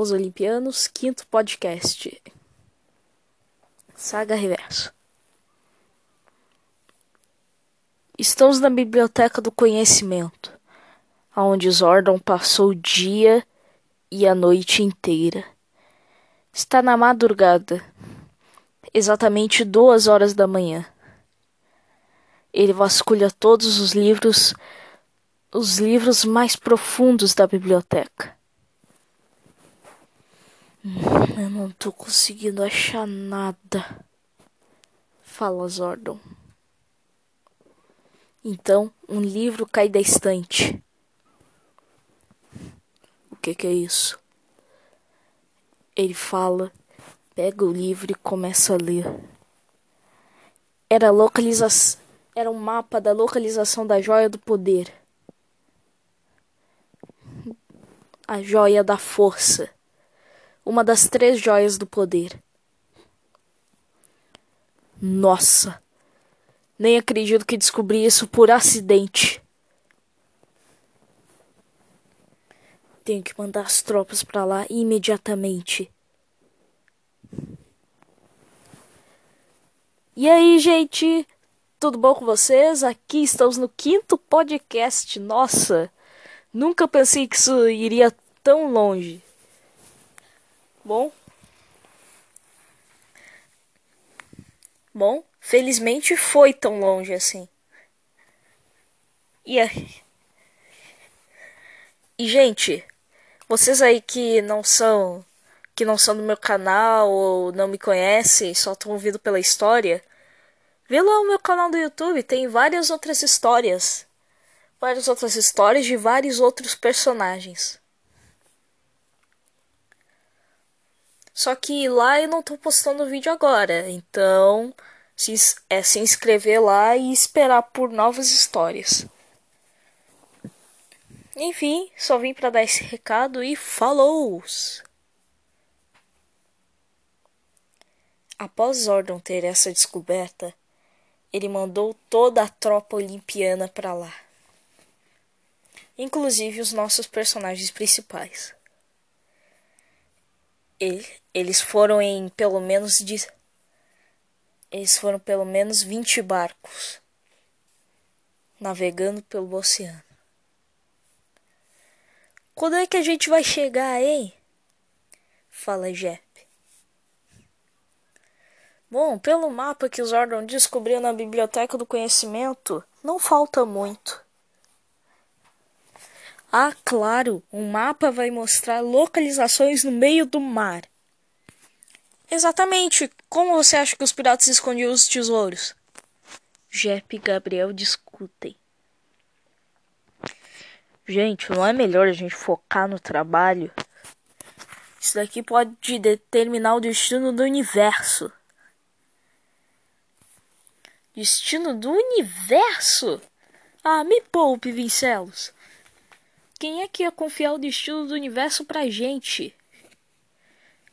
Os Olimpianos, quinto podcast. Saga Reverso. Estamos na Biblioteca do Conhecimento, onde Zordon passou o dia e a noite inteira. Está na madrugada, exatamente duas horas da manhã. Ele vasculha todos os livros, os livros mais profundos da biblioteca. Eu não tô conseguindo achar nada, fala Zordon. Então, um livro cai da estante. O que, que é isso? Ele fala, pega o livro e começa a ler. Era localização era um mapa da localização da joia do poder. A joia da força. Uma das três joias do poder. Nossa! Nem acredito que descobri isso por acidente. Tenho que mandar as tropas para lá imediatamente. E aí, gente? Tudo bom com vocês? Aqui estamos no quinto podcast. Nossa, nunca pensei que isso iria tão longe. Bom, bom, felizmente foi tão longe assim. E aí? E gente, vocês aí que não são que não são do meu canal ou não me conhecem, só estão ouvindo pela história, Vê lá o meu canal do YouTube, tem várias outras histórias. Várias outras histórias de vários outros personagens. Só que lá eu não tô postando vídeo agora, então se, é se inscrever lá e esperar por novas histórias. Enfim, só vim para dar esse recado e falou! Após Zordon ter essa descoberta, ele mandou toda a tropa olimpiana para lá. Inclusive os nossos personagens principais. Ele, eles foram em pelo menos de, eles foram pelo menos 20 barcos navegando pelo oceano. Quando é que a gente vai chegar, hein? Fala Jeff. Bom, pelo mapa que os Zordon descobriu na Biblioteca do Conhecimento, não falta muito. Ah, claro, um mapa vai mostrar localizações no meio do mar. Exatamente. Como você acha que os piratas escondiam os tesouros? Jep e Gabriel discutem. Gente, não é melhor a gente focar no trabalho? Isso daqui pode determinar o destino do universo. Destino do universo? Ah, me poupe, Vincelos. Quem é que ia confiar o destino do universo pra gente?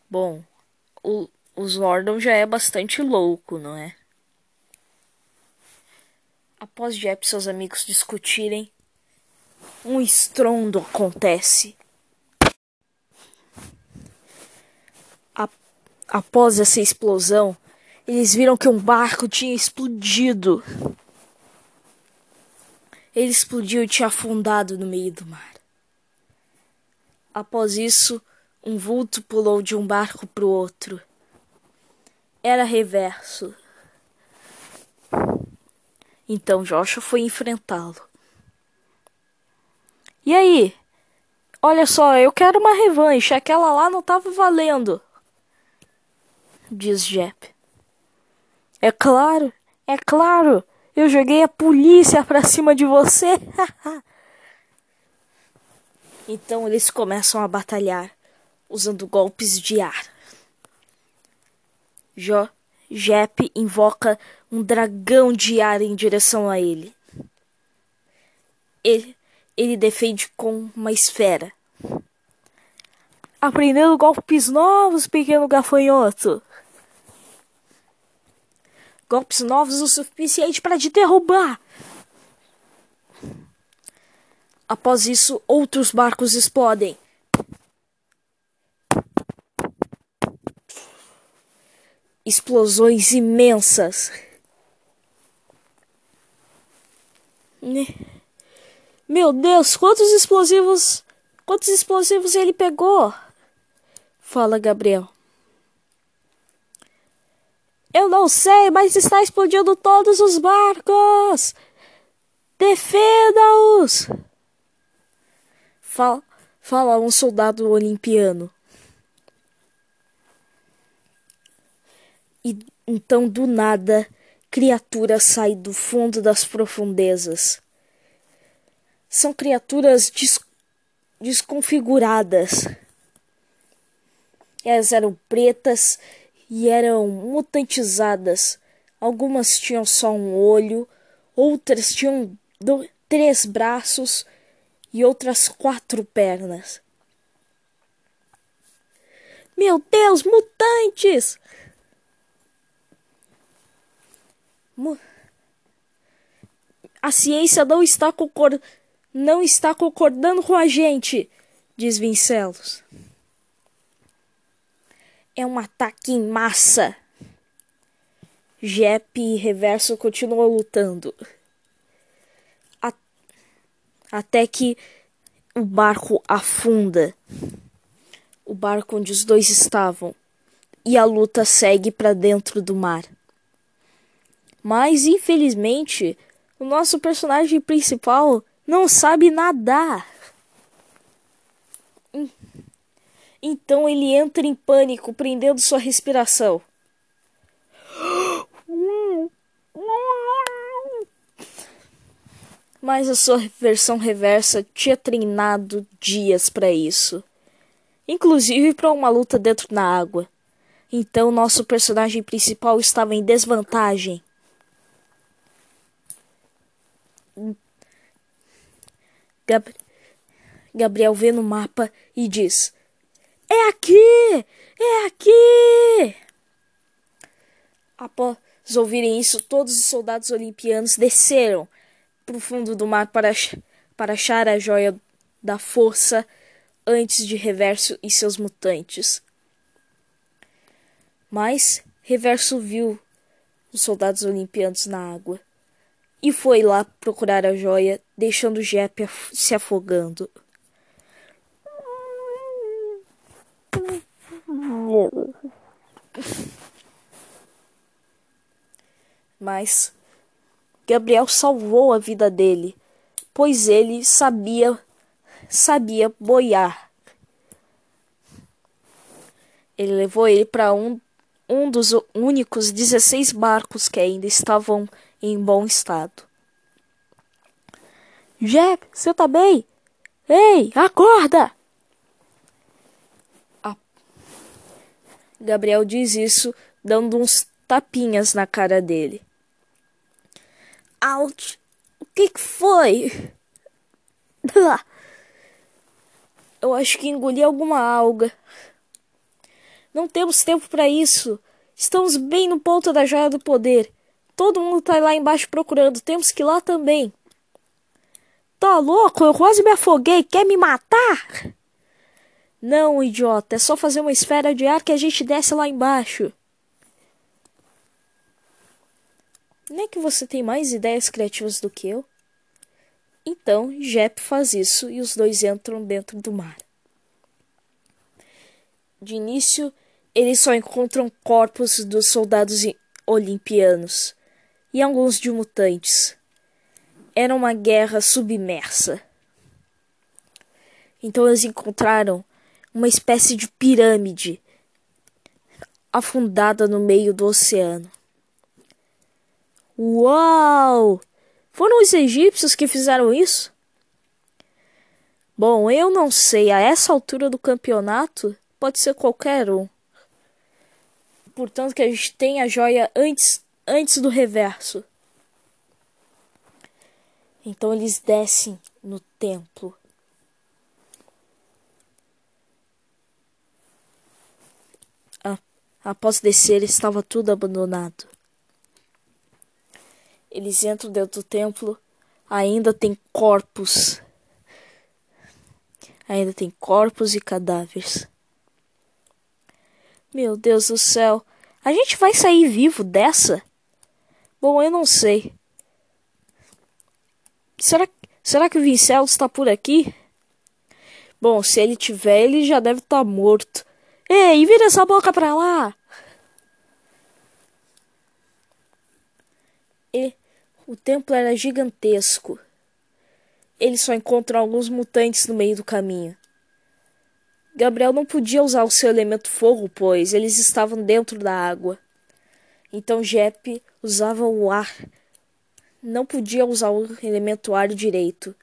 Bom, o, o Zordon já é bastante louco, não é? Após Jep e seus amigos discutirem, um estrondo acontece. Após essa explosão, eles viram que um barco tinha explodido. Ele explodiu e tinha afundado no meio do mar. Após isso, um vulto pulou de um barco para o outro. Era reverso. Então Joshua foi enfrentá-lo. E aí? Olha só, eu quero uma revanche. Aquela lá não estava valendo. Diz Jep. É claro, é claro. Eu joguei a polícia pra cima de você. então eles começam a batalhar usando golpes de ar. Jo Jep invoca um dragão de ar em direção a ele. Ele, ele defende com uma esfera. Aprendendo golpes novos, pequeno gafanhoto golpes novos o suficiente para te derrubar. Após isso, outros barcos explodem. Explosões imensas. Meu Deus, quantos explosivos. Quantos explosivos ele pegou? Fala Gabriel. Eu não sei, mas está explodindo todos os barcos! Defenda-os! Fala, fala um soldado olimpiano. E então, do nada, criaturas saem do fundo das profundezas. São criaturas des desconfiguradas. Elas eram pretas e eram mutantizadas. Algumas tinham só um olho, outras tinham três braços e outras quatro pernas. Meu Deus, mutantes! A ciência não está, concor... não está concordando com a gente, diz Vincelos. É um ataque em massa. Jep e Reverso continuam lutando. Até que o barco afunda. O barco onde os dois estavam. E a luta segue para dentro do mar. Mas infelizmente, o nosso personagem principal não sabe nadar. Então ele entra em pânico, prendendo sua respiração. Mas a sua versão reversa tinha treinado dias para isso. Inclusive para uma luta dentro da água. Então nosso personagem principal estava em desvantagem. Gab Gabriel vê no mapa e diz: É aqui! É aqui! Após ouvirem isso, todos os soldados olimpianos desceram para o fundo do mar para, para achar a joia da força antes de Reverso e seus mutantes. Mas Reverso viu os soldados olimpianos na água e foi lá procurar a joia, deixando Jep af se afogando. Mas Gabriel salvou a vida dele, pois ele sabia sabia boiar. Ele levou ele para um, um dos únicos 16 barcos que ainda estavam em bom estado. Jack, você tá bem? Ei, acorda! Gabriel diz isso, dando uns tapinhas na cara dele. Out! O que, que foi? Eu acho que engoli alguma alga. Não temos tempo para isso. Estamos bem no ponto da joia do poder. Todo mundo tá lá embaixo procurando. Temos que ir lá também. Tá louco? Eu quase me afoguei. Quer me matar? Não, idiota. É só fazer uma esfera de ar que a gente desce lá embaixo. É que você tem mais ideias criativas do que eu? Então, Jep faz isso e os dois entram dentro do mar. De início, eles só encontram corpos dos soldados olimpianos e alguns de mutantes. Era uma guerra submersa. Então eles encontraram uma espécie de pirâmide afundada no meio do oceano. Uau! Foram os egípcios que fizeram isso? Bom, eu não sei. A essa altura do campeonato, pode ser qualquer um. Portanto, que a gente tem a joia antes antes do reverso. Então eles descem no templo. após descer, estava tudo abandonado. Eles entram dentro do templo, ainda tem corpos. Ainda tem corpos e cadáveres. Meu Deus do céu, A gente vai sair vivo dessa? Bom, eu não sei. Será, será que o Vincelos está por aqui? Bom, se ele tiver, ele já deve estar tá morto. Ei, vira essa boca pra lá! E o templo era gigantesco. Eles só encontram alguns mutantes no meio do caminho. Gabriel não podia usar o seu elemento fogo, pois eles estavam dentro da água. Então Jep usava o ar. Não podia usar o elemento ar direito,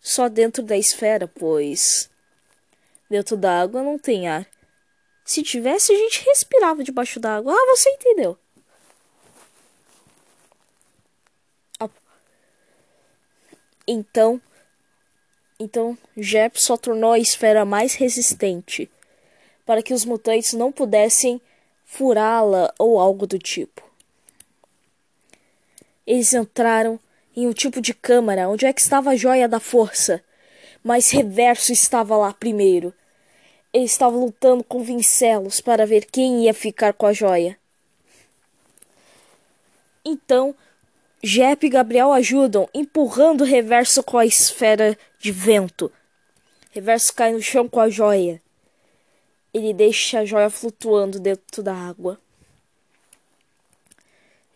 só dentro da esfera, pois dentro da água não tem ar. Se tivesse, a gente respirava debaixo d'água. Ah, você entendeu. Então, então Jep só tornou a esfera mais resistente, para que os mutantes não pudessem furá-la ou algo do tipo. Eles entraram em um tipo de câmara onde é que estava a joia da força, mas Reverso estava lá primeiro. Ele estava lutando com Vincelos para ver quem ia ficar com a joia. Então, Jep e Gabriel ajudam, empurrando reverso com a esfera de vento. Reverso cai no chão com a joia. Ele deixa a joia flutuando dentro da água.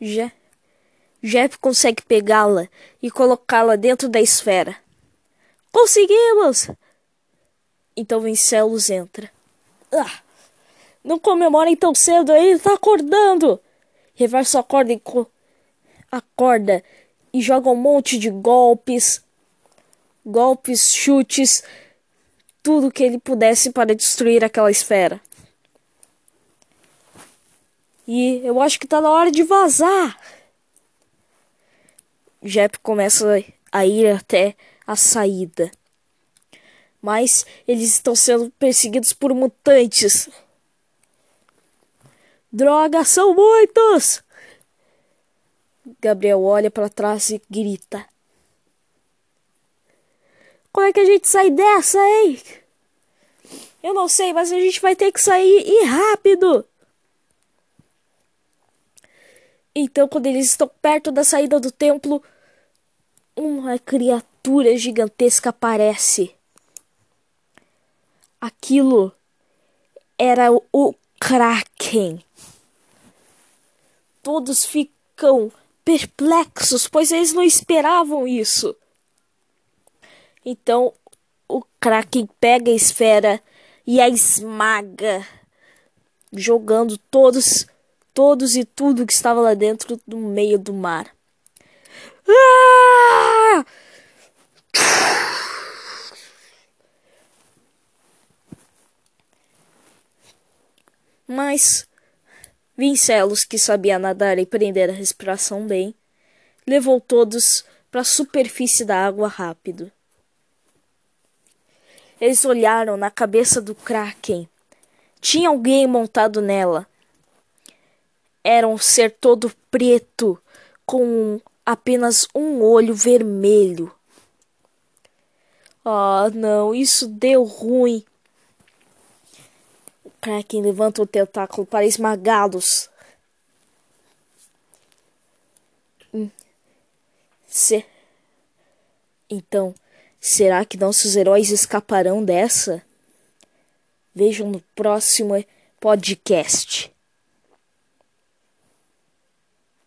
Je Jep consegue pegá-la e colocá-la dentro da esfera. Conseguimos! Então Vincelos entra. Ah, não comemorem tão cedo aí, tá acordando! Reverso acorda e acorda e joga um monte de golpes, golpes, chutes, tudo que ele pudesse para destruir aquela esfera. E eu acho que tá na hora de vazar. Jep começa a ir até a saída. Mas eles estão sendo perseguidos por mutantes. Droga, são muitos! Gabriel olha para trás e grita. Como é que a gente sai dessa, hein? Eu não sei, mas a gente vai ter que sair e rápido. Então, quando eles estão perto da saída do templo, uma criatura gigantesca aparece. Aquilo era o Kraken. Todos ficam perplexos, pois eles não esperavam isso. Então o Kraken pega a esfera e a esmaga, jogando todos, todos e tudo que estava lá dentro no meio do mar. Ah! Mas Vincelos, que sabia nadar e prender a respiração bem, levou todos para a superfície da água rápido. Eles olharam na cabeça do Kraken. Tinha alguém montado nela. Era um ser todo preto, com apenas um olho vermelho. Ah, não, isso deu ruim. Kraken levanta o tentáculo para esmagá-los. Hum. Se... Então, será que nossos heróis escaparão dessa? Vejam no próximo podcast.